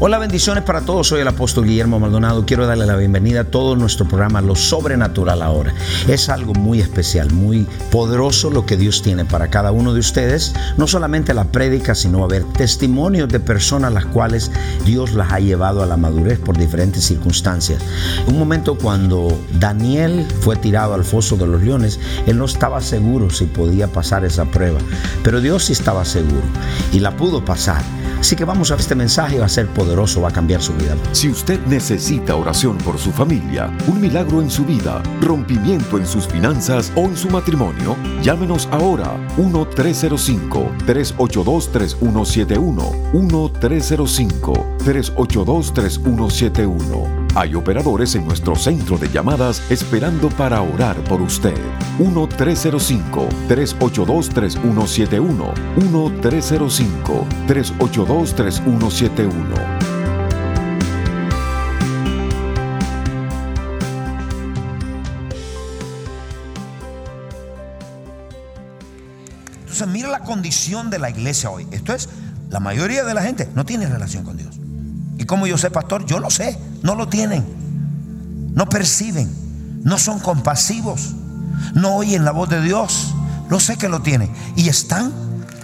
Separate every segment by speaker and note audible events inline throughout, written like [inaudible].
Speaker 1: Hola, bendiciones para todos. Soy el apóstol Guillermo Maldonado. Quiero darle la bienvenida a todo nuestro programa Lo Sobrenatural ahora. Es algo muy especial, muy poderoso lo que Dios tiene para cada uno de ustedes. No solamente la prédica, sino a ver testimonios de personas las cuales Dios las ha llevado a la madurez por diferentes circunstancias. Un momento cuando Daniel fue tirado al foso de los leones, él no estaba seguro si podía pasar esa prueba, pero Dios sí estaba seguro y la pudo pasar. Así que vamos a este mensaje, va a ser poderoso, va a cambiar su vida.
Speaker 2: Si usted necesita oración por su familia, un milagro en su vida, rompimiento en sus finanzas o en su matrimonio, llámenos ahora 1-305-382-3171. 1-305-382-3171. Hay operadores en nuestro centro de llamadas esperando para orar por usted. 1-305-382-3171. 1-305-382-3171.
Speaker 1: Entonces mira la condición de la iglesia hoy. Esto es, la mayoría de la gente no tiene relación con Dios. Y como yo sé, pastor, yo lo sé, no lo tienen. No perciben, no son compasivos, no oyen la voz de Dios. Lo sé que lo tienen. Y están,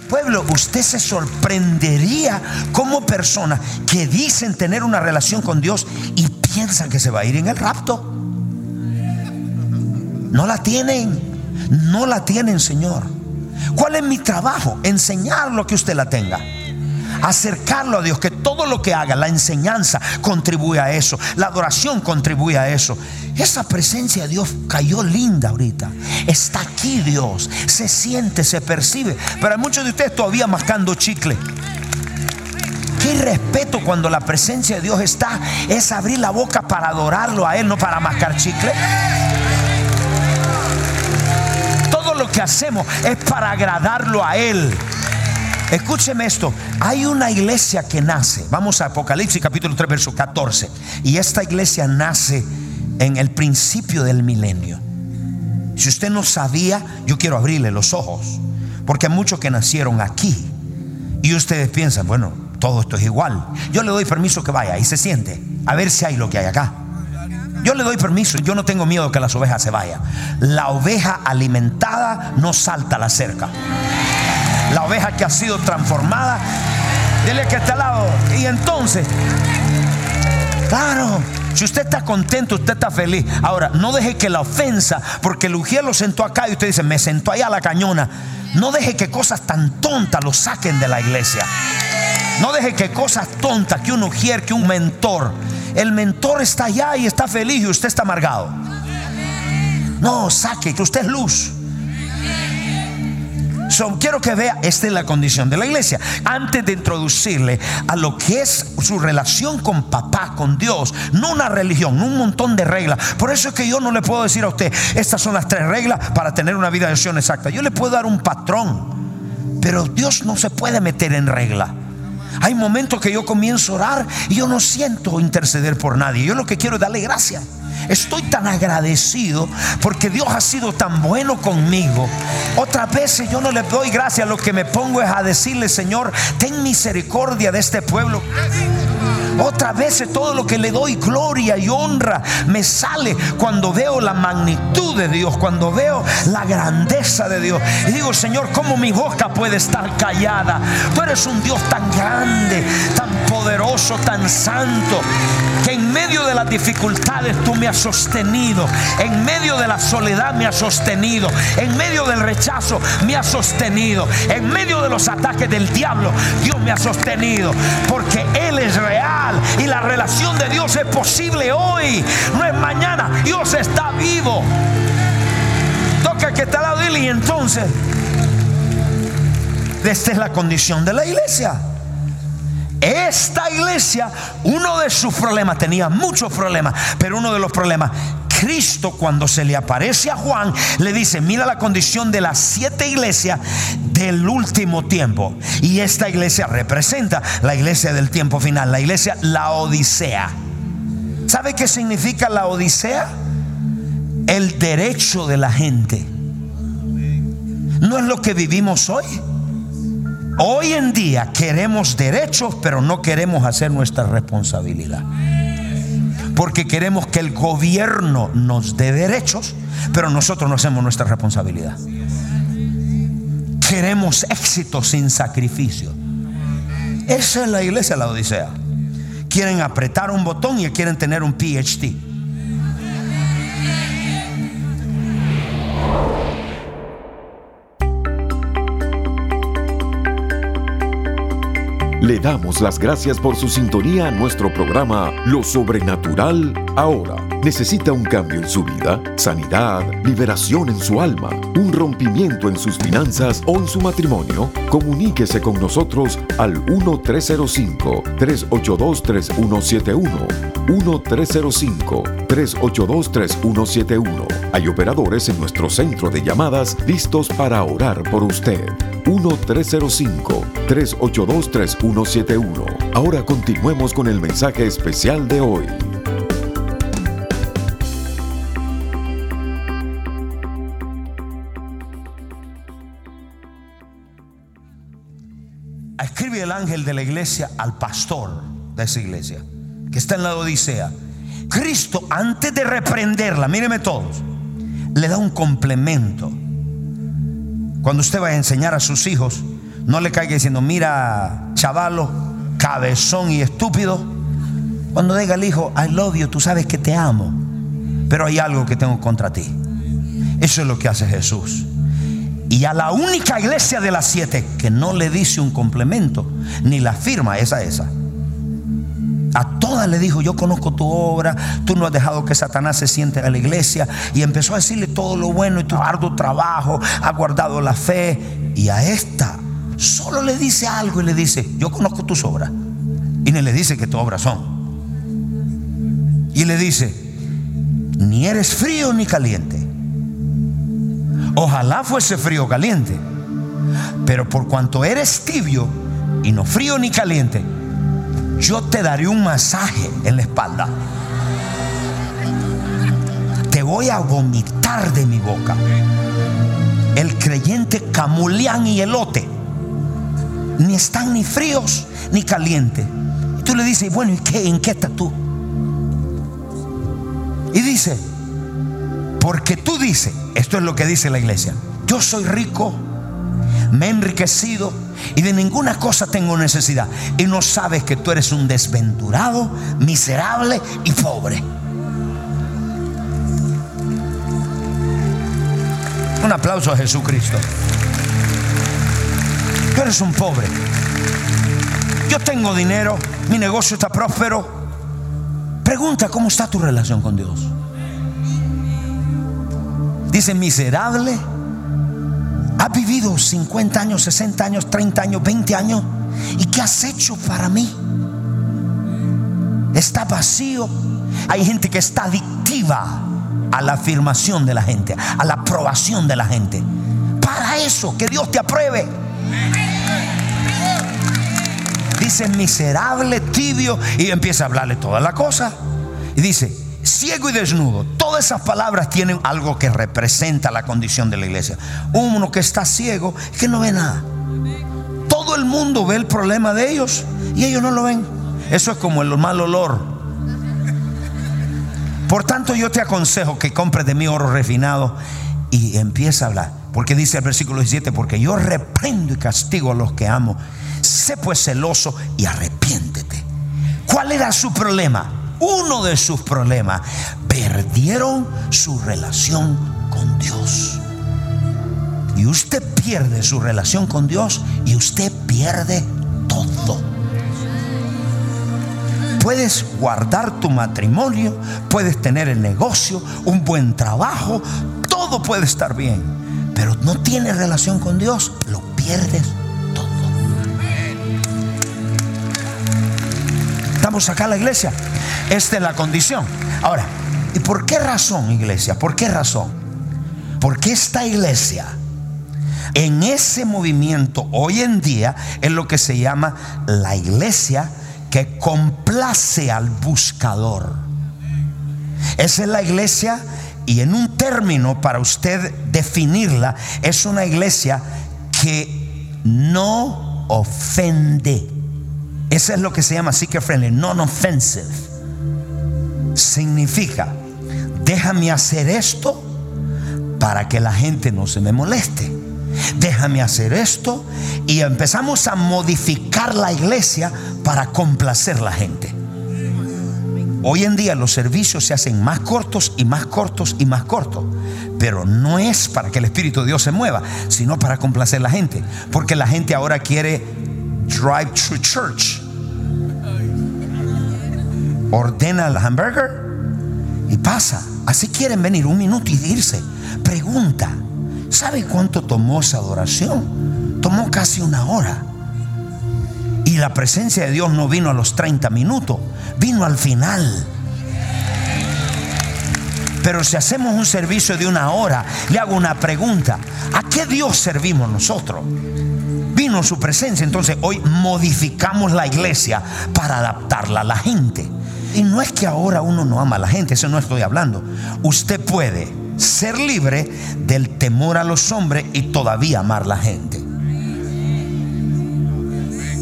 Speaker 1: pueblo, usted se sorprendería como personas que dicen tener una relación con Dios y piensan que se va a ir en el rapto. No la tienen, no la tienen, Señor. ¿Cuál es mi trabajo? Enseñarlo que usted la tenga acercarlo a Dios, que todo lo que haga, la enseñanza contribuye a eso, la adoración contribuye a eso. Esa presencia de Dios cayó linda ahorita. Está aquí Dios, se siente, se percibe. Pero hay muchos de ustedes todavía mascando chicle. Qué respeto cuando la presencia de Dios está, es abrir la boca para adorarlo a Él, no para mascar chicle. Todo lo que hacemos es para agradarlo a Él. Escúcheme esto, hay una iglesia que nace, vamos a Apocalipsis capítulo 3 verso 14, y esta iglesia nace en el principio del milenio. Si usted no sabía, yo quiero abrirle los ojos, porque hay muchos que nacieron aquí, y ustedes piensan, bueno, todo esto es igual. Yo le doy permiso que vaya y se siente, a ver si hay lo que hay acá. Yo le doy permiso, yo no tengo miedo que las ovejas se vayan. La oveja alimentada no salta la cerca la oveja que ha sido transformada. Dile que está al lado. Y entonces, claro, si usted está contento, usted está feliz. Ahora, no deje que la ofensa, porque el ujier lo sentó acá y usted dice, me sentó allá a la cañona. No deje que cosas tan tontas lo saquen de la iglesia. No deje que cosas tontas, que un ujier, que un mentor. El mentor está allá y está feliz y usted está amargado. No, saque, que usted es luz quiero que vea, esta es la condición de la iglesia. Antes de introducirle a lo que es su relación con papá, con Dios, no una religión, no un montón de reglas. Por eso es que yo no le puedo decir a usted, estas son las tres reglas para tener una vida de acción exacta. Yo le puedo dar un patrón, pero Dios no se puede meter en regla. Hay momentos que yo comienzo a orar y yo no siento interceder por nadie. Yo lo que quiero es darle gracias. Estoy tan agradecido porque Dios ha sido tan bueno conmigo. Otras veces yo no le doy gracias, lo que me pongo es a decirle, Señor, ten misericordia de este pueblo. Otras veces todo lo que le doy gloria y honra me sale cuando veo la magnitud de Dios, cuando veo la grandeza de Dios. Y digo, Señor, ¿cómo mi boca puede estar callada? Tú eres un Dios tan grande, tan poderoso, tan santo, en medio de las dificultades tú me has sostenido, en medio de la soledad me has sostenido, en medio del rechazo me has sostenido, en medio de los ataques del diablo Dios me ha sostenido, porque Él es real y la relación de Dios es posible hoy, no es mañana, Dios está vivo. Toca que está al lado él y entonces, esta es la condición de la iglesia. Esta iglesia, uno de sus problemas, tenía muchos problemas, pero uno de los problemas, Cristo cuando se le aparece a Juan, le dice, mira la condición de las siete iglesias del último tiempo. Y esta iglesia representa la iglesia del tiempo final, la iglesia la Odisea. ¿Sabe qué significa la Odisea? El derecho de la gente. No es lo que vivimos hoy. Hoy en día queremos derechos, pero no queremos hacer nuestra responsabilidad. Porque queremos que el gobierno nos dé derechos, pero nosotros no hacemos nuestra responsabilidad. Queremos éxito sin sacrificio. Esa es la iglesia la Odisea. Quieren apretar un botón y quieren tener un PhD.
Speaker 2: Le damos las gracias por su sintonía a nuestro programa Lo Sobrenatural Ahora. ¿Necesita un cambio en su vida? ¿Sanidad? ¿Liberación en su alma? ¿Un rompimiento en sus finanzas o en su matrimonio? Comuníquese con nosotros al 1-305-382-3171. 1-305-382-3171. Hay operadores en nuestro centro de llamadas listos para orar por usted. 1-305-382-3171. Ahora continuemos con el mensaje especial de hoy.
Speaker 1: Escribe el ángel de la iglesia al pastor de esa iglesia, que está en la Odisea. Cristo, antes de reprenderla, míreme todos, le da un complemento cuando usted va a enseñar a sus hijos, no le caiga diciendo, mira, chavalo, cabezón y estúpido. Cuando diga el hijo, I love you, tú sabes que te amo, pero hay algo que tengo contra ti. Eso es lo que hace Jesús. Y a la única iglesia de las siete que no le dice un complemento, ni la firma, esa, esa. A todas le dijo, yo conozco tu obra, tú no has dejado que Satanás se siente en la iglesia. Y empezó a decirle todo lo bueno y tu arduo trabajo, ha guardado la fe. Y a esta solo le dice algo y le dice, yo conozco tus obras. Y ni le dice que tus obras son. Y le dice, ni eres frío ni caliente. Ojalá fuese frío o caliente. Pero por cuanto eres tibio y no frío ni caliente, yo te daré un masaje en la espalda. Te voy a vomitar de mi boca. El creyente camulián y elote ni están ni fríos ni calientes. Y tú le dices, bueno, ¿y qué? ¿En qué estás tú? Y dice, porque tú dices, esto es lo que dice la iglesia, yo soy rico, me he enriquecido y de ninguna cosa tengo necesidad. Y no sabes que tú eres un desventurado, miserable y pobre. Un aplauso a Jesucristo. Tú eres un pobre. Yo tengo dinero, mi negocio está próspero. Pregunta cómo está tu relación con Dios. Dice miserable Has vivido 50 años, 60 años, 30 años, 20 años. ¿Y qué has hecho para mí? Está vacío. Hay gente que está adictiva a la afirmación de la gente, a la aprobación de la gente. Para eso, que Dios te apruebe. Dice miserable, tibio, y empieza a hablarle toda la cosa. Y dice, ciego y desnudo. Todas esas palabras tienen algo que representa la condición de la iglesia. Uno que está ciego, que no ve nada. Todo el mundo ve el problema de ellos y ellos no lo ven. Eso es como el mal olor. Por tanto, yo te aconsejo que compres de mí oro refinado y empieza a hablar. Porque dice el versículo 17, porque yo reprendo y castigo a los que amo. Sé pues celoso y arrepiéntete. ¿Cuál era su problema? Uno de sus problemas. Perdieron su relación con Dios. Y usted pierde su relación con Dios y usted pierde todo. Puedes guardar tu matrimonio, puedes tener el negocio, un buen trabajo, todo puede estar bien. Pero no tienes relación con Dios, lo pierdes todo. Estamos acá en la iglesia. Esta es la condición. Ahora, ¿Y por qué razón, iglesia? ¿Por qué razón? Porque esta iglesia, en ese movimiento hoy en día, es lo que se llama la iglesia que complace al buscador. Esa es la iglesia y en un término para usted definirla, es una iglesia que no ofende. Eso es lo que se llama seeker friendly, non-offensive. Significa, déjame hacer esto para que la gente no se me moleste. Déjame hacer esto y empezamos a modificar la iglesia para complacer la gente. Hoy en día los servicios se hacen más cortos y más cortos y más cortos. Pero no es para que el Espíritu de Dios se mueva, sino para complacer a la gente. Porque la gente ahora quiere drive to church. Ordena el hamburger y pasa. Así quieren venir un minuto y irse. Pregunta, ¿sabe cuánto tomó esa adoración? Tomó casi una hora. Y la presencia de Dios no vino a los 30 minutos, vino al final. Pero si hacemos un servicio de una hora, le hago una pregunta. ¿A qué Dios servimos nosotros? Vino su presencia, entonces hoy modificamos la iglesia para adaptarla a la gente. Y no es que ahora uno no ama a la gente, eso no estoy hablando. Usted puede ser libre del temor a los hombres y todavía amar a la gente.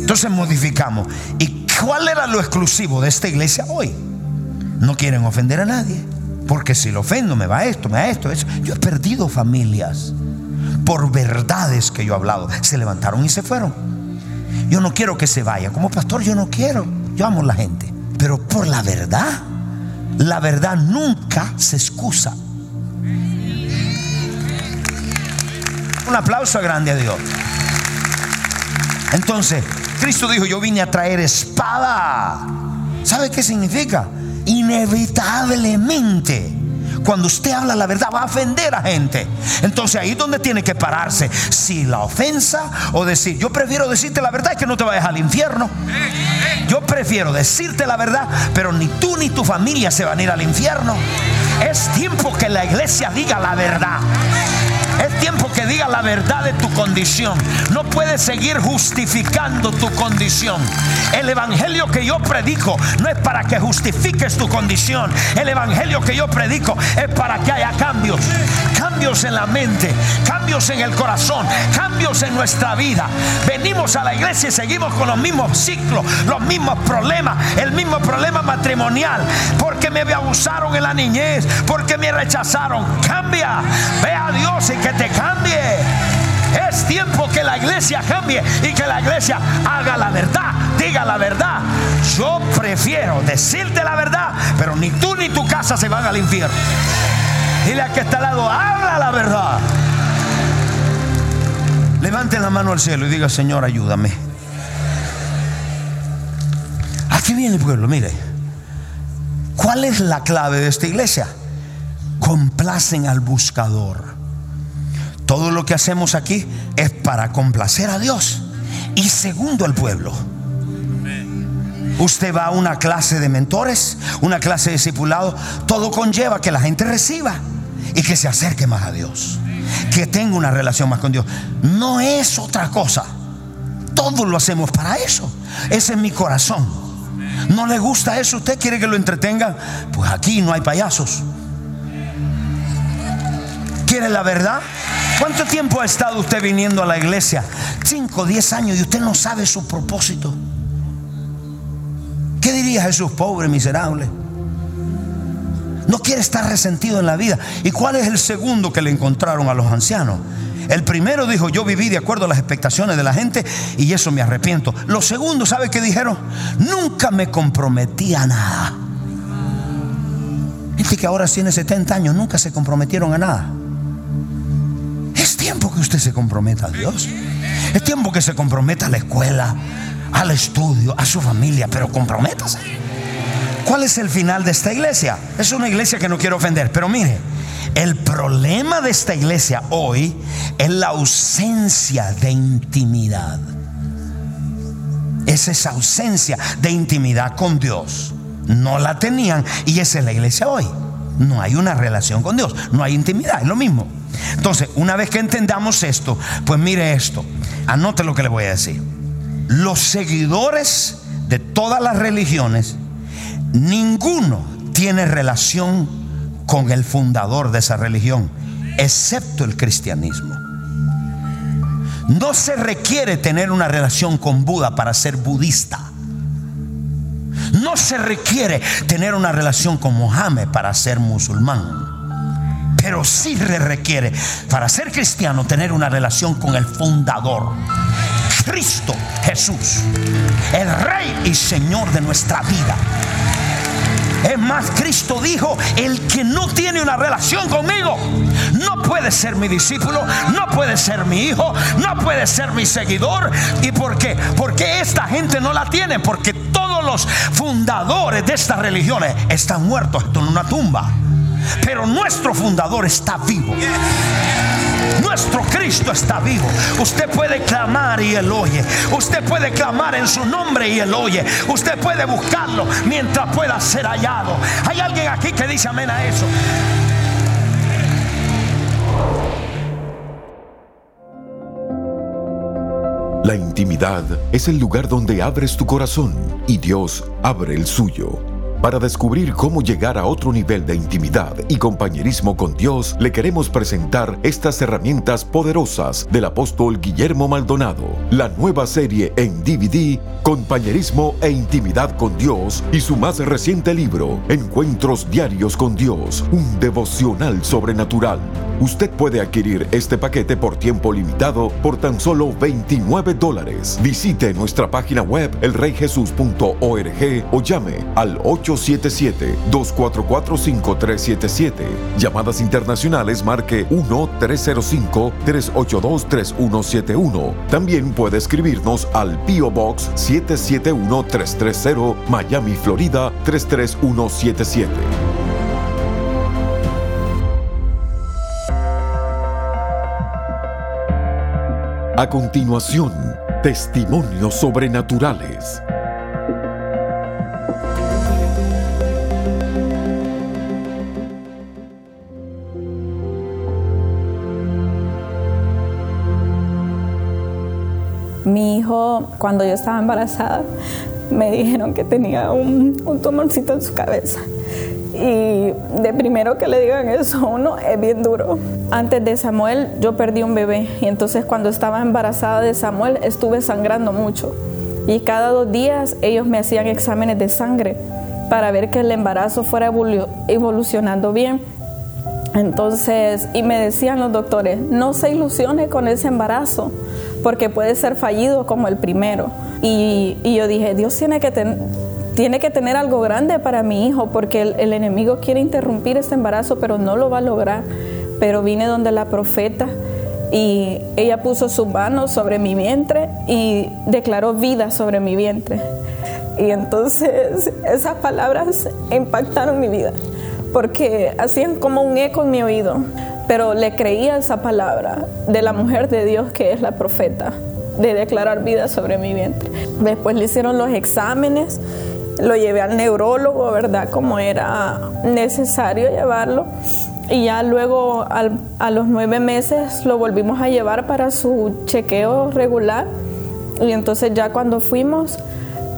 Speaker 1: Entonces modificamos. ¿Y cuál era lo exclusivo de esta iglesia hoy? No quieren ofender a nadie. Porque si lo ofendo, me va esto, me va esto, eso. Yo he perdido familias por verdades que yo he hablado. Se levantaron y se fueron. Yo no quiero que se vaya. Como pastor, yo no quiero. Yo amo a la gente. Pero por la verdad, la verdad nunca se excusa. Un aplauso grande a Dios. Entonces, Cristo dijo, yo vine a traer espada. ¿Sabe qué significa? Inevitablemente. Cuando usted habla la verdad va a ofender a gente. Entonces ahí es donde tiene que pararse. Si la ofensa o decir, yo prefiero decirte la verdad y que no te vayas al infierno. Yo prefiero decirte la verdad, pero ni tú ni tu familia se van a ir al infierno. Es tiempo que la iglesia diga la verdad. Tiempo que diga la verdad de tu condición. No puedes seguir justificando tu condición. El evangelio que yo predico no es para que justifiques tu condición. El evangelio que yo predico es para que haya cambios. Cambios en la mente, cambios en el corazón, cambios en nuestra vida. Venimos a la iglesia y seguimos con los mismos ciclos, los mismos problemas, el mismo problema matrimonial. Porque me abusaron en la niñez, porque me rechazaron. Cambia. Ve a Dios y que te cambie. Es tiempo que la iglesia cambie y que la iglesia haga la verdad, diga la verdad. Yo prefiero decirte la verdad, pero ni tú ni tu casa se van al infierno. Dile a que está al lado, habla la verdad. Levante la mano al cielo y diga, Señor, ayúdame. Aquí viene el pueblo, mire. ¿Cuál es la clave de esta iglesia? Complacen al buscador. Todo lo que hacemos aquí es para complacer a Dios y segundo al pueblo. Usted va a una clase de mentores, una clase de discipulado, todo conlleva que la gente reciba y que se acerque más a Dios, que tenga una relación más con Dios. No es otra cosa. Todos lo hacemos para eso. Ese es mi corazón. ¿No le gusta eso? ¿Usted quiere que lo entretenga? Pues aquí no hay payasos. ¿Quiere la verdad? ¿Cuánto tiempo ha estado usted viniendo a la iglesia? Cinco, diez años y usted no sabe su propósito. ¿Qué diría Jesús? Pobre, miserable. No quiere estar resentido en la vida. ¿Y cuál es el segundo que le encontraron a los ancianos? El primero dijo, yo viví de acuerdo a las expectaciones de la gente y eso me arrepiento. Los segundos, ¿sabe qué dijeron? Nunca me comprometí a nada. Gente que ahora tiene 70 años, nunca se comprometieron a nada tiempo que usted se comprometa a Dios. Es tiempo que se comprometa a la escuela, al estudio, a su familia, pero comprométase. ¿Cuál es el final de esta iglesia? Es una iglesia que no quiero ofender, pero mire, el problema de esta iglesia hoy es la ausencia de intimidad. Es esa ausencia de intimidad con Dios. No la tenían y esa es la iglesia hoy. No hay una relación con Dios, no hay intimidad, es lo mismo. Entonces, una vez que entendamos esto, pues mire esto, anote lo que le voy a decir. Los seguidores de todas las religiones, ninguno tiene relación con el fundador de esa religión, excepto el cristianismo. No se requiere tener una relación con Buda para ser budista. No se requiere tener una relación con Mohammed para ser musulmán. Pero sí se requiere para ser cristiano tener una relación con el fundador. Cristo Jesús, el Rey y Señor de nuestra vida. Es más, Cristo dijo, el que no tiene una relación conmigo, no puede ser mi discípulo, no puede ser mi hijo, no puede ser mi seguidor. ¿Y por qué? Porque esta gente no la tiene, porque todos los fundadores de estas religiones están muertos en una tumba. Pero nuestro fundador está vivo. Nuestro Cristo está vivo. Usted puede clamar y Él oye. Usted puede clamar en su nombre y Él oye. Usted puede buscarlo mientras pueda ser hallado. Hay alguien aquí que dice amén a eso.
Speaker 2: La intimidad es el lugar donde abres tu corazón y Dios abre el suyo. Para descubrir cómo llegar a otro nivel de intimidad y compañerismo con Dios, le queremos presentar estas herramientas poderosas del apóstol Guillermo Maldonado, la nueva serie en DVD, Compañerismo e Intimidad con Dios, y su más reciente libro, Encuentros Diarios con Dios, un devocional sobrenatural. Usted puede adquirir este paquete por tiempo limitado por tan solo 29 dólares. Visite nuestra página web elreyjesus.org o llame al 877-244-5377. Llamadas internacionales marque 1-305-382-3171. También puede escribirnos al P.O. Box 771-330 Miami, Florida 33177. A continuación, testimonios sobrenaturales.
Speaker 3: Mi hijo, cuando yo estaba embarazada, me dijeron que tenía un, un tumorcito en su cabeza. Y de primero que le digan eso uno es bien duro. Antes de Samuel yo perdí un bebé y entonces cuando estaba embarazada de Samuel estuve sangrando mucho. Y cada dos días ellos me hacían exámenes de sangre para ver que el embarazo fuera evolucionando bien. Entonces, y me decían los doctores, no se ilusione con ese embarazo, porque puede ser fallido como el primero. Y, y yo dije, Dios tiene que tener tiene que tener algo grande para mi hijo porque el, enemigo quiere interrumpir este embarazo, pero no lo va a lograr. Pero vine donde la profeta y ella puso su mano sobre mi vientre y declaró vida sobre mi vientre. Y entonces [laughs] esas palabras impactaron mi vida porque hacían como un eco en mi oído, pero le creía esa palabra de la mujer de Dios que es la profeta, de declarar vida sobre mi vientre. Después le hicieron los exámenes lo llevé al neurólogo, ¿verdad? Como era necesario llevarlo. Y ya luego a los nueve meses lo volvimos a llevar para su chequeo regular. Y entonces ya cuando fuimos,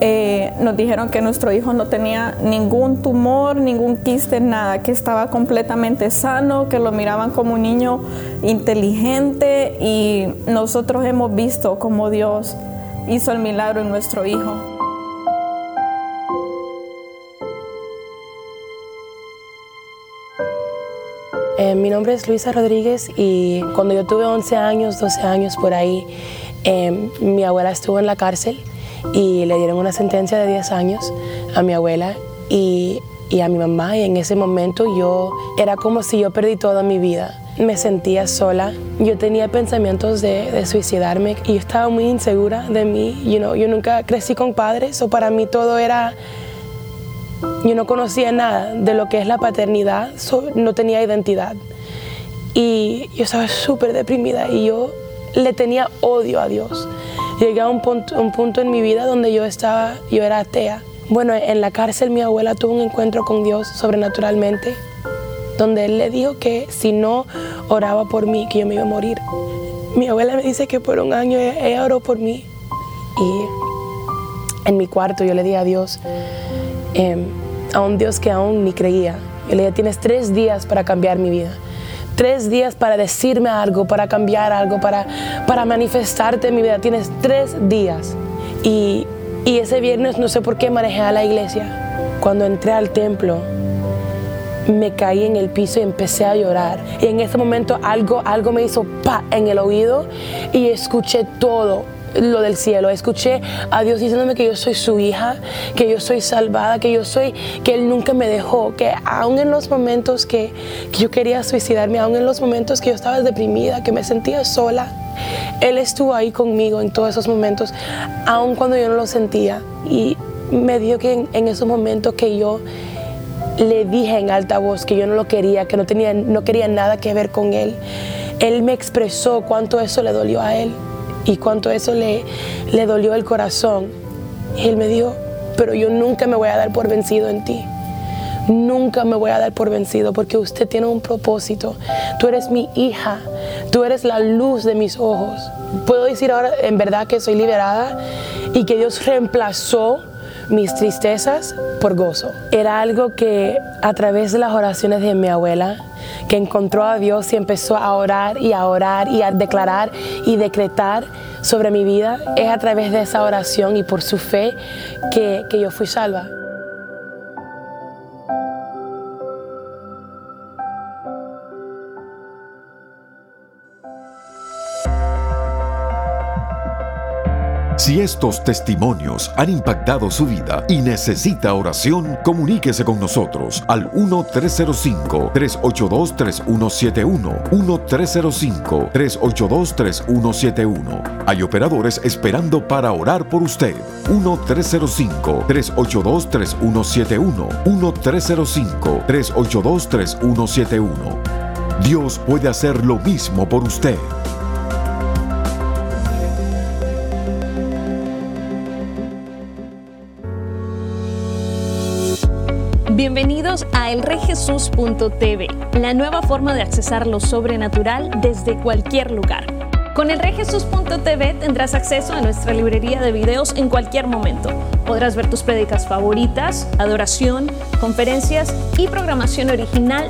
Speaker 3: eh, nos dijeron que nuestro hijo no tenía ningún tumor, ningún quiste, nada, que estaba completamente sano, que lo miraban como un niño inteligente y nosotros hemos visto cómo Dios hizo el milagro en nuestro hijo.
Speaker 4: Eh, mi nombre es Luisa Rodríguez y cuando yo tuve 11 años, 12 años por ahí, em, mi abuela estuvo en la cárcel y le dieron una sentencia de 10 años a mi abuela y, y a mi mamá y en ese momento yo era como si yo perdí toda mi vida. Me sentía sola, yo tenía pensamientos de, suicidarme y yo estaba muy insegura de mí. You know, yo nunca crecí con padres o para mí todo era yo no conocía nada de lo que es la paternidad, no tenía identidad. Y yo estaba súper deprimida y yo le tenía odio a Dios. Llegué a un punto, un punto en mi vida donde yo estaba, yo era atea. Bueno, en la cárcel mi abuela tuvo un encuentro con Dios sobrenaturalmente donde él le dijo que si no oraba por mí, que yo me iba a morir. Mi abuela me dice que por un año ella, oró por mí y en mi cuarto yo le dije a Dios, em, a un Dios que aún ni creía. Yo le dije, tienes tres días para cambiar mi vida tres días para decirme algo, para cambiar algo, para, para manifestarte en mi vida. Tienes tres días. Y, y ese viernes no sé por qué manejé a la iglesia. Cuando entré al templo, me caí en el piso y empecé a llorar. Y en ese momento algo, algo me hizo pa en el oído y escuché todo lo del cielo. Escuché a Dios diciéndome que yo soy su hija, que yo soy salvada, que yo soy, que Él nunca me dejó, que aún en los momentos que, yo quería suicidarme, aún en los momentos que yo estaba deprimida, que me sentía sola, Él estuvo ahí conmigo en todos esos momentos, aún cuando yo no lo sentía. Y me dijo que en, en esos momentos que yo le dije en alta voz que yo no lo quería, que no, tenía, no quería nada que ver con Él, Él me expresó cuánto eso le dolió a Él y cuánto eso le, le dolió el corazón. Y él me dijo, pero yo nunca me voy a dar por vencido en ti. Nunca me voy a dar por vencido porque usted tiene un propósito. Tú eres mi hija. Tú eres la luz de mis ojos. Puedo decir ahora en verdad que soy liberada y que Dios reemplazó mis tristezas por gozo. Era algo que a través de las oraciones de mi abuela, que encontró a Dios y empezó a orar y a orar y a declarar y decretar sobre mi vida, es a través de esa oración y por su fe que, que yo fui salva.
Speaker 2: Si estos testimonios han impactado su vida y necesita oración, comuníquese con nosotros al 1-305-382-3171. 1-305-382-3171. Hay operadores esperando para orar por usted. 1-305-382-3171. 1-305-382-3171. Dios puede hacer lo mismo por usted.
Speaker 5: Bienvenidos a elreyjesus.tv, la nueva forma de accesar lo sobrenatural desde cualquier lugar. Con elreyjesus.tv tendrás acceso a nuestra librería de videos en cualquier momento. Podrás ver tus prédicas favoritas, adoración, conferencias y programación original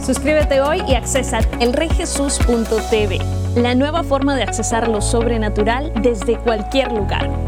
Speaker 5: Suscríbete hoy y accesa elreyjesus.tv, la nueva forma de accesar lo sobrenatural desde cualquier lugar.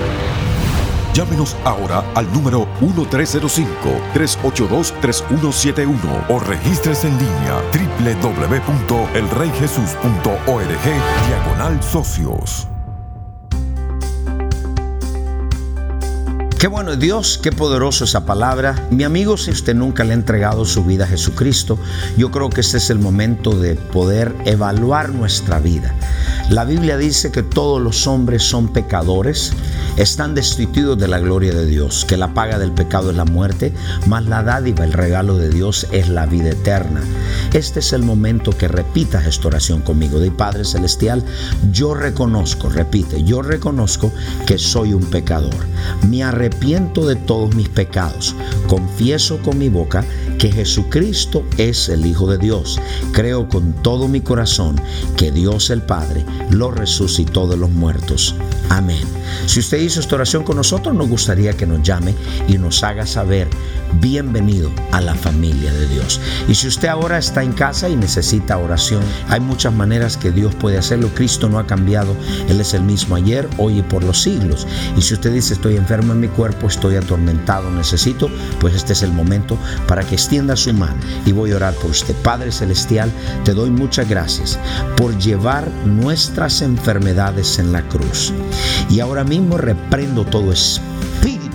Speaker 2: Llámenos ahora al número 1305-382-3171 o regístrese en línea www.elreyjesus.org diagonal socios.
Speaker 1: Qué bueno Dios, qué poderoso esa palabra. Mi amigo, si usted nunca le ha entregado su vida a Jesucristo, yo creo que este es el momento de poder evaluar nuestra vida. La Biblia dice que todos los hombres son pecadores están destituidos de la gloria de Dios, que la paga del pecado es la muerte, mas la dádiva, el regalo de Dios es la vida eterna. Este es el momento que repitas esta oración conmigo. De Padre Celestial, yo reconozco, repite, yo reconozco que soy un pecador. Me arrepiento de todos mis pecados. Confieso con mi boca que Jesucristo es el Hijo de Dios. Creo con todo mi corazón que Dios el Padre lo resucitó de los muertos. Amén. Si usted hizo esta oración con nosotros, nos gustaría que nos llame y nos haga saber, bienvenido a la familia de Dios. Y si usted ahora está en casa y necesita oración, hay muchas maneras que Dios puede hacerlo. Cristo no ha cambiado, Él es el mismo ayer, hoy y por los siglos. Y si usted dice, estoy enfermo en mi cuerpo, estoy atormentado, necesito, pues este es el momento para que extienda su mano y voy a orar por usted. Padre Celestial, te doy muchas gracias por llevar nuestras enfermedades en la cruz. Y ahora mismo reprendo todo espíritu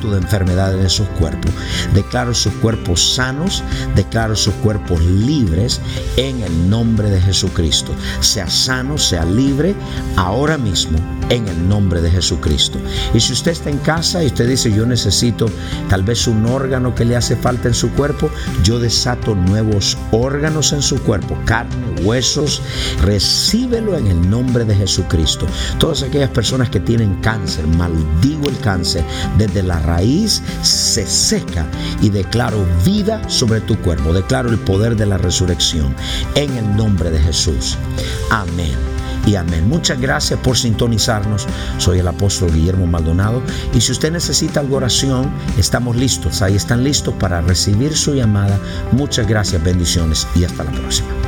Speaker 1: de enfermedad en esos cuerpos. Declaro sus cuerpos sanos, declaro sus cuerpos libres en el nombre de Jesucristo. Sea sano, sea libre ahora mismo en el nombre de Jesucristo. Y si usted está en casa y usted dice, yo necesito tal vez un órgano que le hace falta en su cuerpo, yo desato nuevos órganos en su cuerpo, carne, huesos, recíbelo en el nombre de Jesucristo. Todas aquellas personas que tienen cáncer, maldigo el cáncer, desde la raíz se seca y declaro vida sobre tu cuerpo, declaro el poder de la resurrección en el nombre de Jesús. Amén y amén. Muchas gracias por sintonizarnos. Soy el apóstol Guillermo Maldonado y si usted necesita algo oración, estamos listos. Ahí están listos para recibir su llamada. Muchas gracias, bendiciones y hasta la próxima.